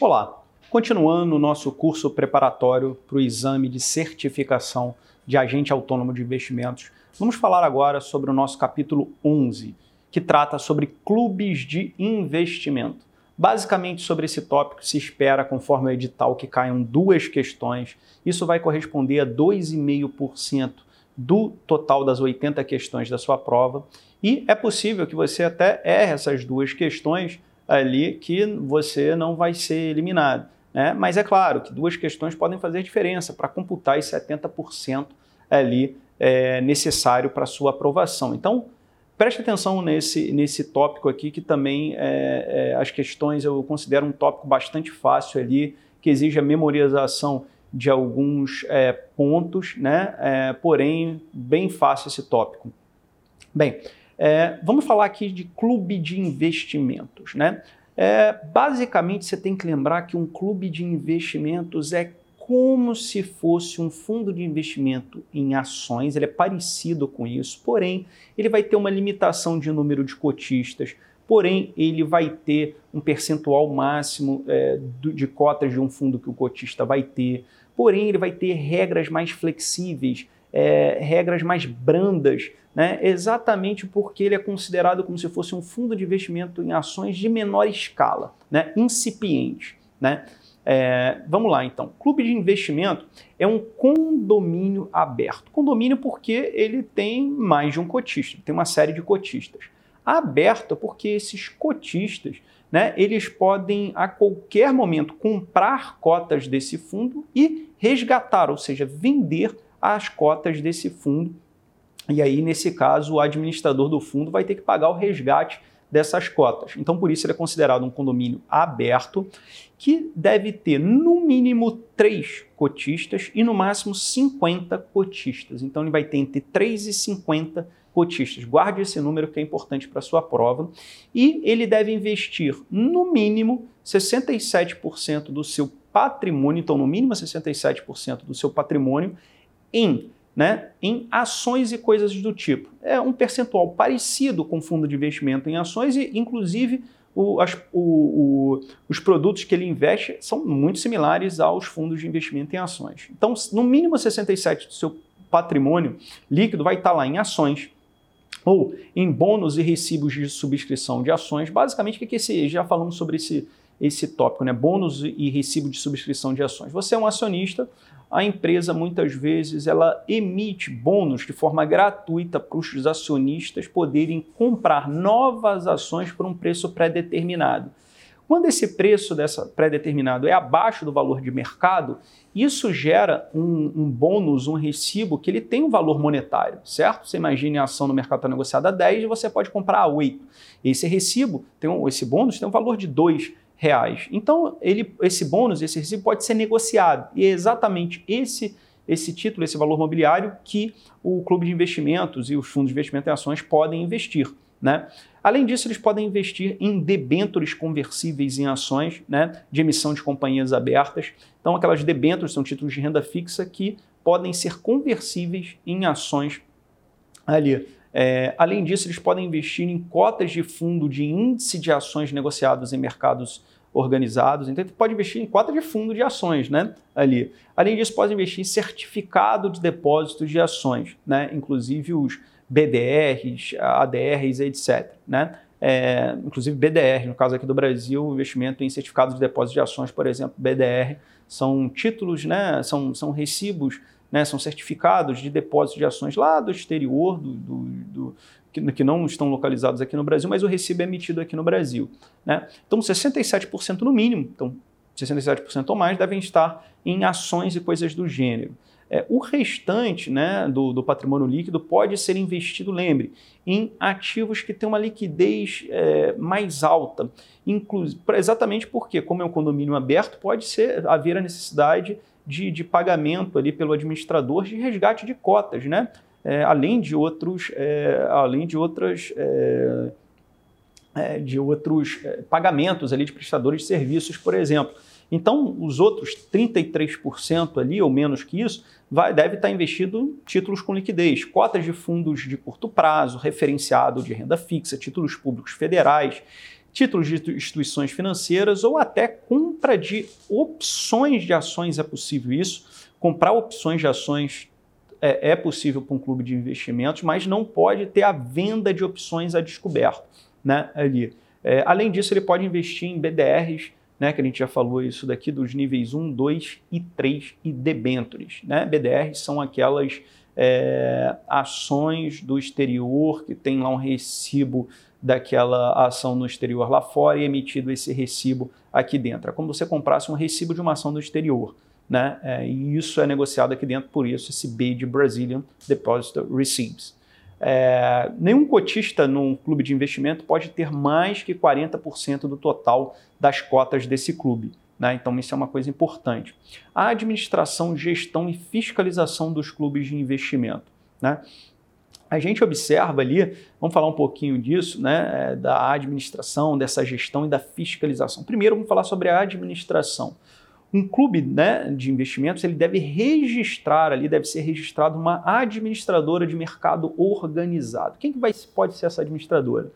Olá, continuando o nosso curso preparatório para o exame de certificação de agente autônomo de investimentos, vamos falar agora sobre o nosso capítulo 11, que trata sobre clubes de investimento. Basicamente, sobre esse tópico se espera, conforme o edital, que caiam duas questões. Isso vai corresponder a 2,5% do total das 80 questões da sua prova. E é possível que você até erre essas duas questões ali que você não vai ser eliminado. Né? Mas é claro que duas questões podem fazer diferença para computar esse 70% ali é, necessário para sua aprovação. Então, preste atenção nesse, nesse tópico aqui, que também é, é, as questões eu considero um tópico bastante fácil ali, que exige a memorização de alguns é, pontos, né? É, porém, bem fácil esse tópico. Bem, é, vamos falar aqui de clube de investimentos. Né? É, basicamente, você tem que lembrar que um clube de investimentos é como se fosse um fundo de investimento em ações, ele é parecido com isso, porém, ele vai ter uma limitação de número de cotistas, porém, ele vai ter um percentual máximo é, de cotas de um fundo que o cotista vai ter, porém, ele vai ter regras mais flexíveis é, regras mais brandas, né? exatamente porque ele é considerado como se fosse um fundo de investimento em ações de menor escala, né? incipiente. Né? É, vamos lá então. Clube de investimento é um condomínio aberto. Condomínio porque ele tem mais de um cotista, tem uma série de cotistas. Aberto porque esses cotistas né, eles podem a qualquer momento comprar cotas desse fundo e resgatar, ou seja, vender as cotas desse fundo. E aí, nesse caso, o administrador do fundo vai ter que pagar o resgate dessas cotas. Então, por isso, ele é considerado um condomínio aberto que deve ter no mínimo três cotistas e no máximo 50 cotistas. Então, ele vai ter entre 3 e 50 cotistas. Guarde esse número que é importante para a sua prova. E ele deve investir no mínimo 67% do seu patrimônio, então, no mínimo 67% do seu patrimônio em, né, em ações e coisas do tipo. É um percentual parecido com fundo de investimento em ações e, inclusive, o, as, o, o, os produtos que ele investe são muito similares aos fundos de investimento em ações. Então, no mínimo 67% do seu patrimônio líquido vai estar lá em ações ou em bônus e recibos de subscrição de ações. Basicamente, o que é esse? Já falamos sobre esse, esse tópico, né? Bônus e recibo de subscrição de ações. Você é um acionista, a empresa muitas vezes ela emite bônus de forma gratuita para os acionistas poderem comprar novas ações por um preço pré-determinado. Quando esse preço dessa pré-determinado é abaixo do valor de mercado, isso gera um, um, bônus, um recibo que ele tem um valor monetário, certo? Você imagine a ação no mercado está negociada a 10 e você pode comprar a 8. Esse recibo, tem um, esse bônus tem um valor de 2 reais. Então, ele, esse bônus, esse recibo pode ser negociado. E é exatamente esse, esse título, esse valor mobiliário que o clube de investimentos e os fundos de investimento em ações podem investir. Né? Além disso, eles podem investir em debêntures conversíveis em ações né, de emissão de companhias abertas. Então, aquelas debêntures são títulos de renda fixa que podem ser conversíveis em ações ali. É, além disso, eles podem investir em cotas de fundo de índice de ações negociados em mercados organizados. Então, ele pode investir em cota de fundo de ações, né? Ali. Além disso, pode investir em certificado de depósitos de ações, né? Inclusive os BDRs, ADRs, etc. Né? É, inclusive BDR, no caso aqui do Brasil, investimento em certificados de depósito de ações, por exemplo, BDR, são títulos, né? São, são recibos né, são certificados de depósito de ações lá do exterior, do, do, do que, que, não estão localizados aqui no Brasil, mas o recibo é emitido aqui no Brasil. Né? Então, 67% no mínimo, então 67% ou mais devem estar em ações e coisas do gênero. É, o restante né, do, do, patrimônio líquido pode ser investido, lembre, em ativos que têm uma liquidez é, mais alta, exatamente porque, como é um condomínio aberto, pode ser haver a necessidade de, de pagamento ali pelo administrador de resgate de cotas, né? É, além de outros, é, além de outras é, é de outros é, pagamentos ali de prestadores de serviços, por exemplo. Então, os outros 33% ali, ou menos que isso, vai, deve estar investido em títulos com liquidez, cotas de fundos de curto prazo, referenciado de renda fixa, títulos públicos federais, títulos de instituições financeiras ou até compra de opções de ações é possível isso. Comprar opções de ações é, é possível para um clube de investimentos, mas não pode ter a venda de opções a descoberto, né? Ali. É, além disso, ele pode investir em BDRs, né, que a gente já falou isso daqui, dos níveis 1, 2 e 3 e debentures. Né? BDRs são aquelas é, ações do exterior que tem lá um recibo daquela ação no exterior lá fora e emitido esse recibo aqui dentro. É como você comprasse um recibo de uma ação do exterior. Né? É, e isso é negociado aqui dentro, por isso esse B de Brazilian Deposit Receipts. É, nenhum cotista num clube de investimento pode ter mais que 40% do total das cotas desse clube. Né? Então, isso é uma coisa importante. A administração, gestão e fiscalização dos clubes de investimento. Né? A gente observa ali, vamos falar um pouquinho disso, né, é, da administração, dessa gestão e da fiscalização. Primeiro, vamos falar sobre a administração. Um clube né, de investimentos ele deve registrar ali, deve ser registrado uma administradora de mercado organizado. Quem que vai, pode ser essa administradora?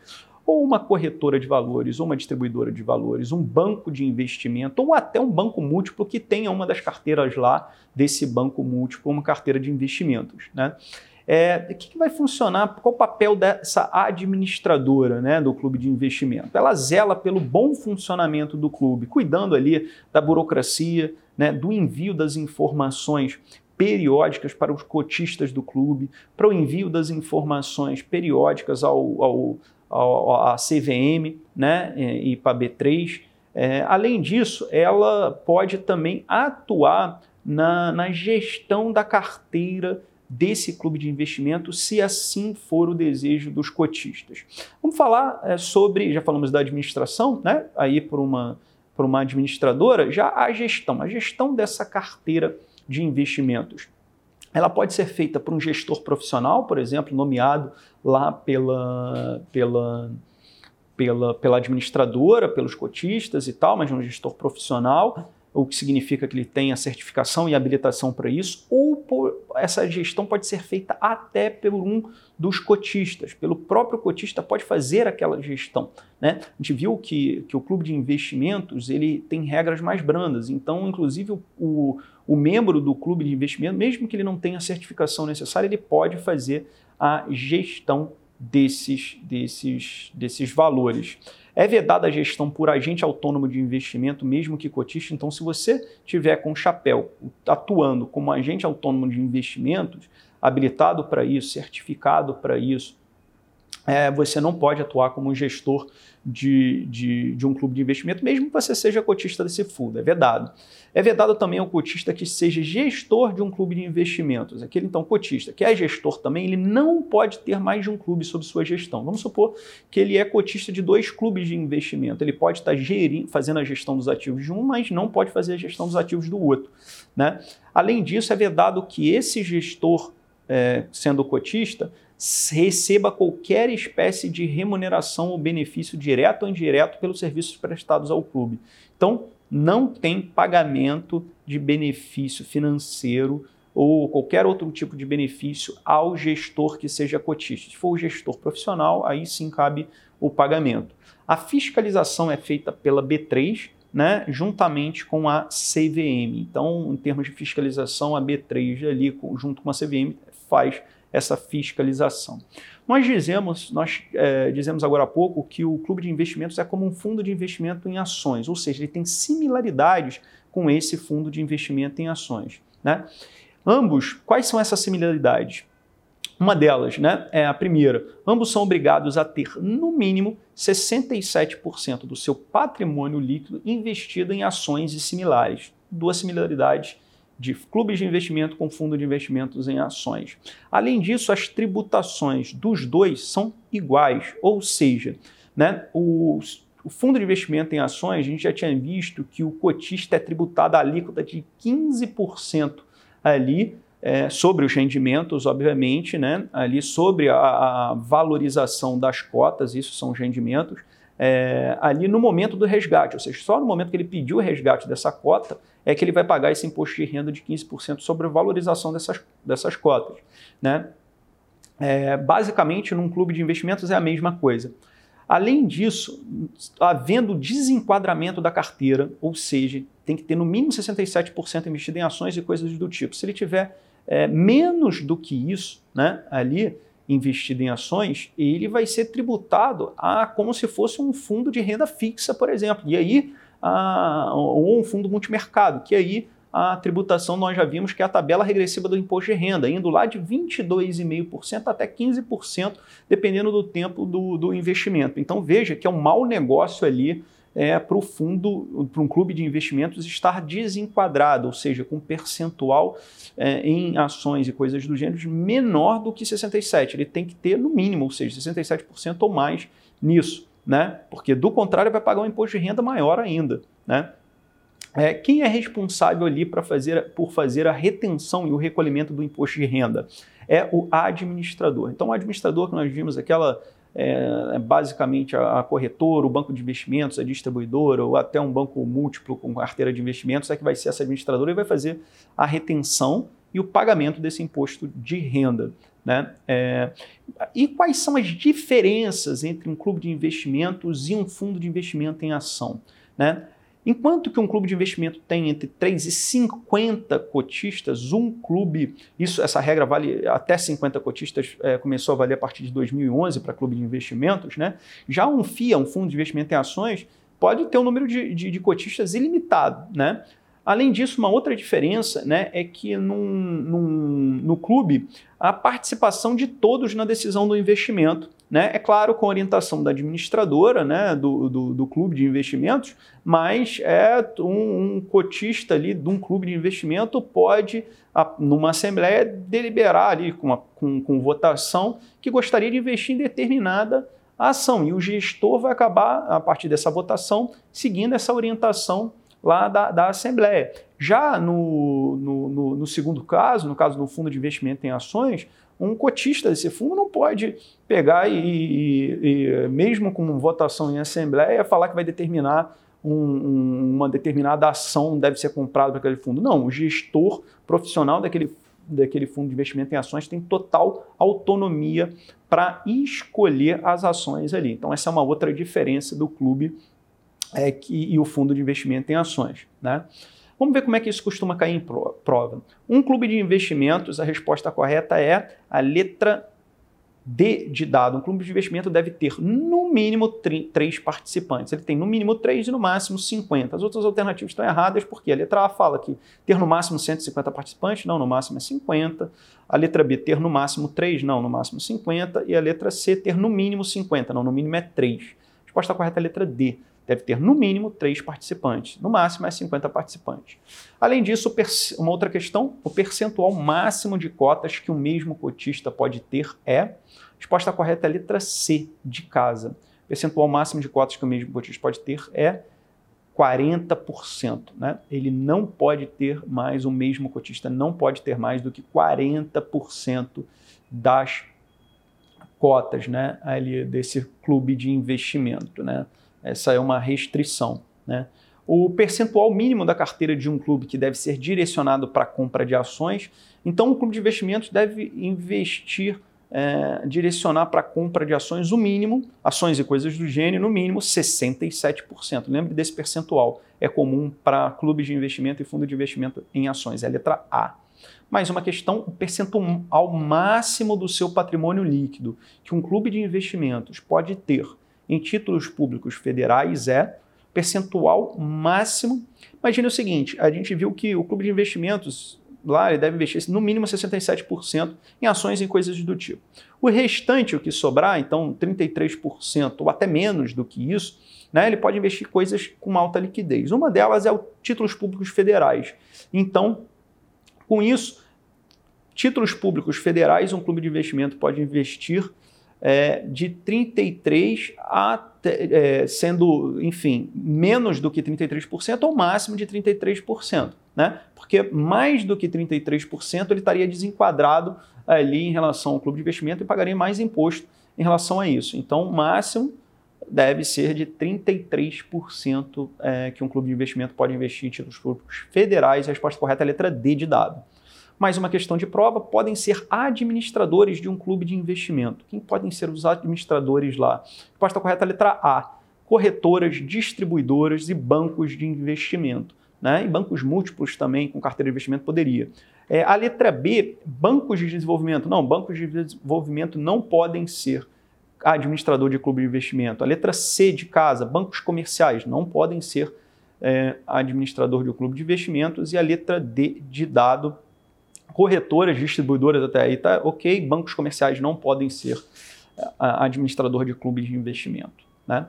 Ou uma corretora de valores, ou uma distribuidora de valores, um banco de investimento, ou até um banco múltiplo que tenha uma das carteiras lá desse banco múltiplo, uma carteira de investimentos. Né? É, o que, que, vai funcionar? Qual o papel dessa administradora né, do clube de investimento? Ela zela pelo bom funcionamento do clube, cuidando ali da burocracia, né, do envio das informações periódicas para os cotistas do clube, para o envio das informações periódicas ao, ao, ao à CVM né, e para a B3. É, além disso, ela pode também atuar na, na gestão da carteira desse clube de investimento, se assim for o desejo dos cotistas. Vamos falar é, sobre, já falamos da administração, né? Aí por uma, por uma administradora, já a gestão, a gestão dessa carteira de investimentos. Ela pode ser feita por um gestor profissional, por exemplo, nomeado lá pela, pela, pela, pela administradora, pelos cotistas e tal, mas um gestor profissional o que significa que ele tem a certificação e habilitação para isso, ou por, essa gestão pode ser feita até por um dos cotistas, pelo próprio cotista pode fazer aquela gestão. Né? A gente viu que, que o clube de investimentos ele tem regras mais brandas, então, inclusive, o, o, o membro do clube de investimento, mesmo que ele não tenha a certificação necessária, ele pode fazer a gestão desses, desses, desses valores. É vedada a gestão por agente autônomo de investimento, mesmo que cotista. Então, se você tiver com chapéu atuando como agente autônomo de investimentos, habilitado para isso, certificado para isso, é, você não pode atuar como um gestor de, de, de, um clube de investimento, mesmo que você seja cotista desse fundo, é vedado. É vedado também ao cotista que seja gestor de um clube de investimentos. Aquele, então, cotista que é gestor também, ele não pode ter mais de um clube sob sua gestão. Vamos supor que ele é cotista de dois clubes de investimento. Ele pode estar gerindo, fazendo a gestão dos ativos de um, mas não pode fazer a gestão dos ativos do outro. Né? Além disso, é vedado que esse gestor, é, sendo cotista, receba qualquer espécie de remuneração ou benefício direto ou indireto pelos serviços prestados ao clube. Então, não tem pagamento de benefício financeiro ou qualquer outro tipo de benefício ao gestor que seja cotista. Se for o gestor profissional, aí sim cabe o pagamento. A fiscalização é feita pela B3, né, juntamente com a CVM. Então, em termos de fiscalização, a B3 ali, junto com a CVM, faz essa fiscalização. Nós dizemos, nós é, dizemos agora há pouco que o clube de investimentos é como um fundo de investimento em ações, ou seja, ele tem similaridades com esse fundo de investimento em ações. Né? Ambos, quais são essas similaridades? Uma delas, né, é a primeira. Ambos são obrigados a ter, no mínimo, 67% do seu patrimônio líquido investido em ações e similares. Duas similaridades de clubes de investimento com fundo de investimentos em ações. Além disso, as tributações dos dois são iguais, ou seja, né, o, o fundo de investimento em ações, a gente já tinha visto que o cotista é tributado a alíquota de 15% ali, é, sobre os rendimentos, obviamente, né, ali sobre a, a valorização das cotas, isso são os rendimentos, é, ali no momento do resgate, ou seja, só no momento que ele pediu o resgate dessa cota é que ele vai pagar esse imposto de renda de 15% sobre a valorização dessas, dessas cotas. Né? É, basicamente, num clube de investimentos é a mesma coisa. Além disso, havendo desenquadramento da carteira, ou seja, tem que ter no mínimo 67% investido em ações e coisas do tipo. Se ele tiver é, menos do que isso, né, ali investido em ações, ele vai ser tributado a como se fosse um fundo de renda fixa, por exemplo. E aí, a, ou um fundo multimercado, que aí a tributação nós já vimos que é a tabela regressiva do imposto de renda, indo lá de 22,5% até 15%, dependendo do tempo do, do investimento. Então veja que é um mau negócio ali é, para o fundo, para um clube de investimentos estar desenquadrado, ou seja, com percentual é, em ações e coisas do gênero menor do que 67%. Ele tem que ter no mínimo, ou seja, 67% ou mais nisso, né? Porque do contrário vai pagar um imposto de renda maior ainda, né? É, quem é responsável ali fazer, por fazer a retenção e o recolhimento do imposto de renda? É o administrador. Então, o administrador que nós vimos, aquela é basicamente a, a, corretora, o banco de investimentos, a distribuidora, ou até um banco múltiplo com carteira de investimentos, é que vai ser essa administradora e vai fazer a retenção e o pagamento desse imposto de renda. Né? É, e quais são as diferenças entre um clube de investimentos e um fundo de investimento em ação? Né? Enquanto que um clube de investimento tem entre 3 e 50 cotistas, um clube, isso, essa regra vale até 50 cotistas, é, começou a valer a partir de 2011 para clube de investimentos, né? Já um FIA, um fundo de investimento em ações, pode ter um número de, de, de cotistas ilimitado, né? Além disso, uma outra diferença né, é que num, num, no clube a participação de todos na decisão do investimento. Né? É claro, com orientação da administradora né, do, do, do clube de investimentos, mas é um, um, cotista ali de um clube de investimento pode, numa assembleia, deliberar ali com, com, com votação que gostaria de investir em determinada ação. E o gestor vai acabar, a partir dessa votação, seguindo essa orientação lá da, da Assembleia. Já no, no, no, no, segundo caso, no caso do fundo de investimento em ações, um cotista desse fundo não pode pegar e, e, e mesmo com votação em Assembleia, falar que vai determinar um, um, uma determinada ação deve ser comprada para aquele fundo. Não, o gestor profissional daquele daquele fundo de investimento em ações tem total autonomia para escolher as ações ali. Então, essa é uma outra diferença do clube é, que, e o fundo de investimento em ações. Né? Vamos ver como é que isso costuma cair em prova. Um clube de investimentos, a resposta correta é a letra D de dado. Um clube de investimento deve ter no mínimo três participantes. Ele tem no mínimo três e no máximo 50. As outras alternativas estão erradas porque a letra A fala que ter no máximo 150 participantes, não, no máximo é 50. A letra B ter no máximo 3, não, no máximo 50. E a letra C ter no mínimo 50, não, no mínimo é 3. A resposta correta é a letra D deve ter no mínimo três participantes, no máximo é 50 participantes. Além disso, uma outra questão, o percentual máximo de cotas que o mesmo cotista pode ter é, resposta correta é a letra C, de casa. O percentual máximo de cotas que o mesmo cotista pode ter é 40%. Né? Ele não pode ter mais, o mesmo cotista não pode ter mais do que 40% das cotas né, ali desse clube de investimento. Né? Essa é uma restrição. Né? O percentual mínimo da carteira de um clube que deve ser direcionado para a compra de ações. Então, o clube de investimentos deve investir, é, direcionar para a compra de ações o mínimo, ações e coisas do gênero, no mínimo 67%. Lembre desse percentual. É comum para clubes de investimento e fundo de investimento em ações. É a letra A. Mais uma questão, o percentual máximo do seu patrimônio líquido que um clube de investimentos pode ter em títulos públicos federais é percentual máximo. Imagine o seguinte: a gente viu que o clube de investimentos lá ele deve investir no mínimo 67% em ações e coisas do tipo. O restante, o que sobrar, então 33% ou até menos do que isso, né, ele pode investir coisas com alta liquidez. Uma delas é o títulos públicos federais. Então, com isso, títulos públicos federais, um clube de investimento pode investir é, de 33 a é, sendo, enfim, menos do que 33% ou máximo de 33%, né? Porque mais do que 33% ele estaria desenquadrado ali em relação ao clube de investimento e pagaria mais imposto em relação a isso. Então, o máximo deve ser de 33% é, que um clube de investimento pode investir em títulos públicos federais. A resposta correta é a letra D de dado. Mais uma questão de prova, podem ser administradores de um clube de investimento. Quem podem ser os administradores lá? Resposta correta, letra A. Corretoras, distribuidoras e bancos de investimento. Né? E bancos múltiplos também, com carteira de investimento, poderia. É, a letra B, bancos de desenvolvimento. Não, bancos de desenvolvimento não podem ser administrador de clube de investimento. A letra C de casa, bancos comerciais, não podem ser é, administrador de um clube de investimentos. E a letra D de dado, corretoras, distribuidoras até aí tá ok, bancos comerciais não podem ser é, administrador de clube de investimento. Né?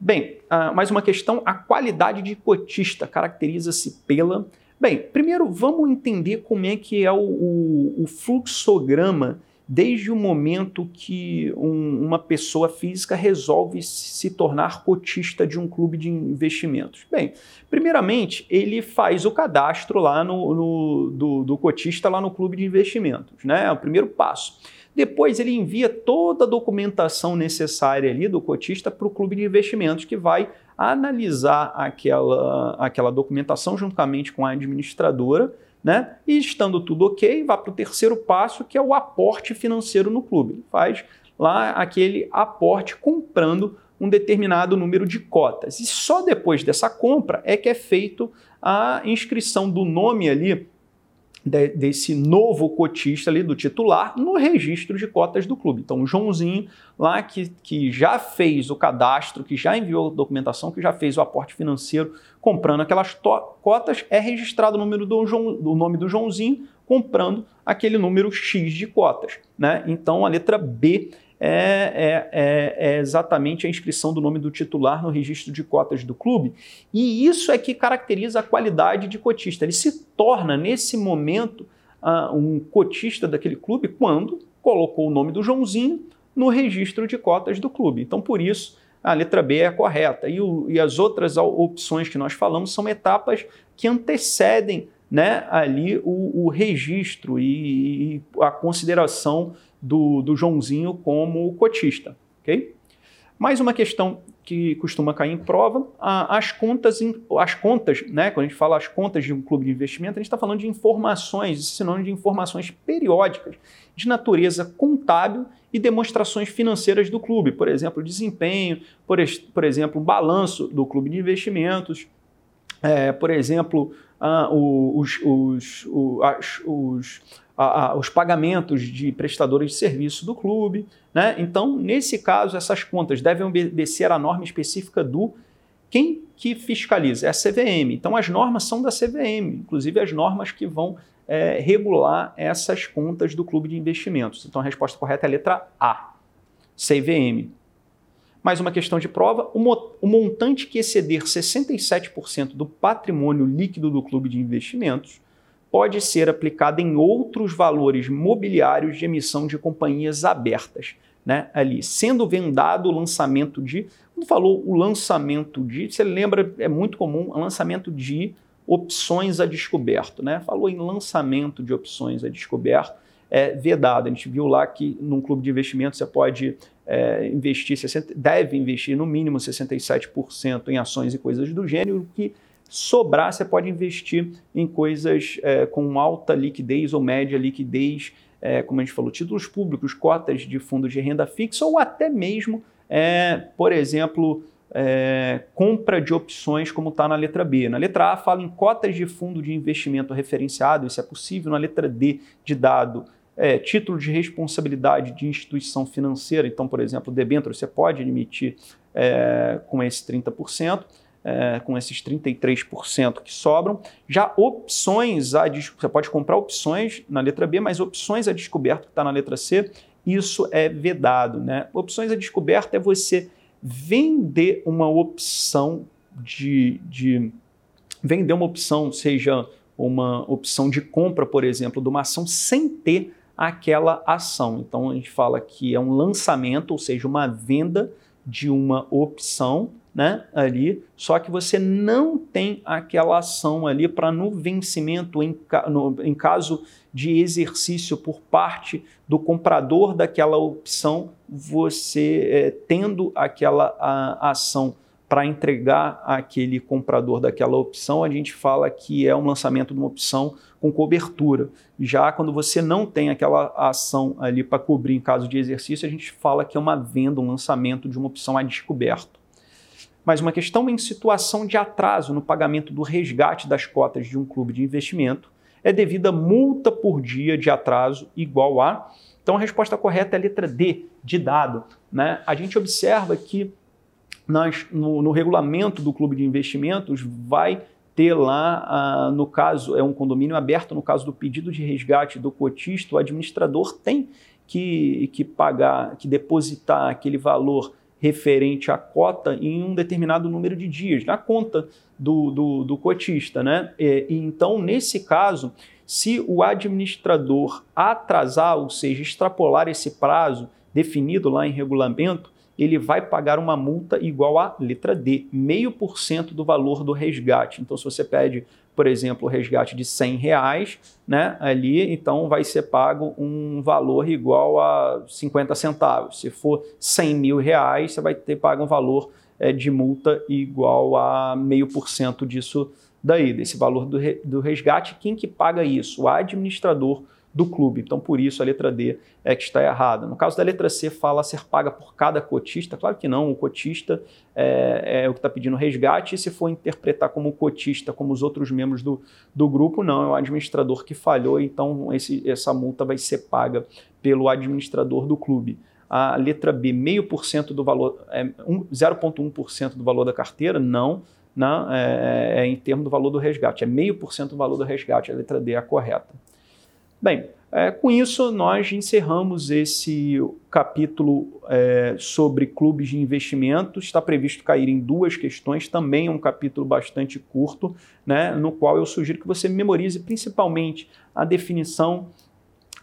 Bem, uh, mais uma questão, a qualidade de cotista caracteriza-se pela... Bem, primeiro vamos entender como é que é o, o, o fluxograma desde o momento que um, uma pessoa física resolve se tornar cotista de um clube de investimentos? Bem, primeiramente, ele faz o cadastro lá no, no do, do, cotista lá no clube de investimentos, né? É o primeiro passo. Depois ele envia toda a documentação necessária ali do cotista para o clube de investimentos, que vai analisar aquela, aquela documentação juntamente com a administradora né? E estando tudo ok, vai para o terceiro passo, que é o aporte financeiro no clube. Ele faz lá aquele aporte comprando um determinado número de cotas. E só depois dessa compra é que é feito a inscrição do nome ali de, desse novo cotista ali do titular no registro de cotas do clube. Então, o Joãozinho, lá que, que já fez o cadastro, que já enviou a documentação, que já fez o aporte financeiro comprando aquelas cotas, é registrado o, número do, João, o nome do Joãozinho comprando aquele número X de cotas. Né? Então, a letra B é, é, é, exatamente a inscrição do nome do titular no registro de cotas do clube. E isso é que caracteriza a qualidade de cotista. Ele se torna, nesse momento, uh, um cotista daquele clube quando colocou o nome do Joãozinho no registro de cotas do clube. Então, por isso, a letra B é correta. E, o, e as outras opções que nós falamos são etapas que antecedem né, ali o, o registro e, e, a consideração do, do Joãozinho como cotista. ok? Mais uma questão que costuma cair em prova, as contas, as contas, né? Quando a gente fala as contas de um clube de investimento, a gente está falando de informações, sinônimo de informações periódicas de natureza contábil e demonstrações financeiras do clube, por exemplo, desempenho, por, por exemplo, balanço do clube de investimentos, é, por exemplo, ah, os, os, os, os, a, os pagamentos de prestadores de serviço do clube. Né? Então, nesse caso, essas contas devem obedecer à norma específica do quem que fiscaliza? É a CVM. Então, as normas são da CVM, inclusive as normas que vão é, regular essas contas do clube de investimentos. Então, a resposta correta é a letra A, CVM. Mais uma questão de prova: o montante que exceder 67% do patrimônio líquido do clube de investimentos pode ser aplicado em outros valores mobiliários de emissão de companhias abertas. Né, ali, sendo vendado o lançamento de. Quando falou o lançamento de, você lembra, é muito comum, o lançamento de opções a descoberto. Né? Falou em lançamento de opções a descoberto, é vedado. A gente viu lá que num clube de investimento você pode é, investir, 60, deve investir no mínimo 67% em ações e coisas do gênero, que sobrar você pode investir em coisas é, com alta liquidez ou média liquidez, é, como a gente falou, títulos públicos, cotas de fundos de renda fixa ou até mesmo, é, por exemplo, é, compra de opções, como está na letra B. Na letra A fala em cotas de fundo de investimento referenciado, isso é possível. Na letra D, de dado é, título de responsabilidade de instituição financeira, então, por exemplo, debênture, você pode emitir é, com esse 30%, é, com esses 33% que sobram. Já opções, a, você pode comprar opções na letra B, mas opções a descoberto que está na letra C, isso é vedado. Né? Opções a descoberto é você vender uma opção de, de vender uma opção, seja uma opção de compra, por exemplo, de uma ação sem ter aquela ação. Então a gente fala que é um lançamento, ou seja, uma venda de uma opção, né, ali, só que você não tem aquela ação ali para no vencimento, em, no, em caso de exercício por parte do comprador daquela opção, você é, tendo aquela a, ação para entregar aquele comprador daquela opção, a gente fala que é um lançamento de uma opção com cobertura. Já quando você não tem aquela ação ali para cobrir em caso de exercício, a gente fala que é uma venda, um lançamento de uma opção a descoberto. Mas uma questão em situação de atraso no pagamento do resgate das cotas de um clube de investimento é devida multa por dia de atraso igual a. Então a resposta correta é a letra D, de dado. Né? A gente observa que nas, no, no, regulamento do clube de investimentos vai ter lá, ah, no caso, é um condomínio aberto, no caso do pedido de resgate do cotista, o administrador tem que, que pagar, que depositar aquele valor referente à cota em um determinado número de dias, na conta do, do, do cotista. Né? E, e, então, nesse caso, se o administrador atrasar, ou seja, extrapolar esse prazo definido lá em regulamento, ele vai pagar uma multa igual à letra D, meio por cento do valor do resgate. Então, se você pede, por exemplo, o resgate de 100 reais, né, ali, então vai ser pago um valor igual a 50 centavos. Se for 100 mil reais, você vai ter pago um valor é, de multa igual a meio por cento disso daí, desse valor do, do resgate. Quem que paga isso? O administrador do clube. Então, por isso, a letra D é que está errada. No caso da letra C, fala ser paga por cada cotista. Claro que não, o cotista é, é o que está pedindo resgate, e se for interpretar como cotista, como os outros membros do, do grupo, não, é o administrador que falhou, então esse, essa multa vai ser paga pelo administrador do clube. A letra B, meio por cento do valor, é, 0,1% do valor da carteira, não, não é, é, em termos do valor do resgate, é meio por cento do valor do resgate, a letra D é a correta. Bem, é, com isso nós encerramos esse capítulo é, sobre clubes de investimento. Está previsto cair em duas questões, também é um capítulo bastante curto, né, no qual eu sugiro que você memorize principalmente a definição,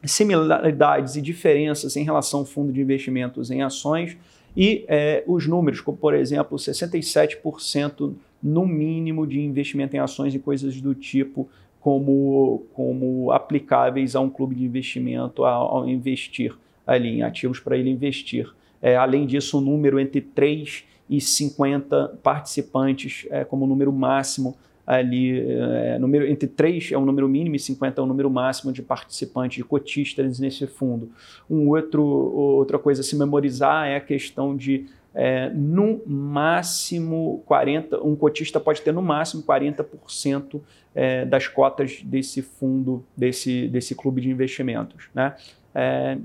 similaridades e diferenças em relação ao fundo de investimentos em ações e é, os números, como por exemplo 67% no mínimo de investimento em ações e coisas do tipo como, como aplicáveis a um clube de investimento ao, investir ali em ativos para ele investir. É, além disso, um número entre 3 e 50 participantes é, como número máximo ali, é, número, entre 3 é o número mínimo e 50 é o número máximo de participantes, de cotistas nesse fundo. Um outro, outra coisa a se memorizar é a questão de é, no máximo 40, um cotista pode ter no máximo 40% é, das cotas desse fundo, desse, desse clube de investimentos. Né? É,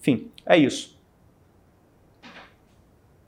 enfim, é isso.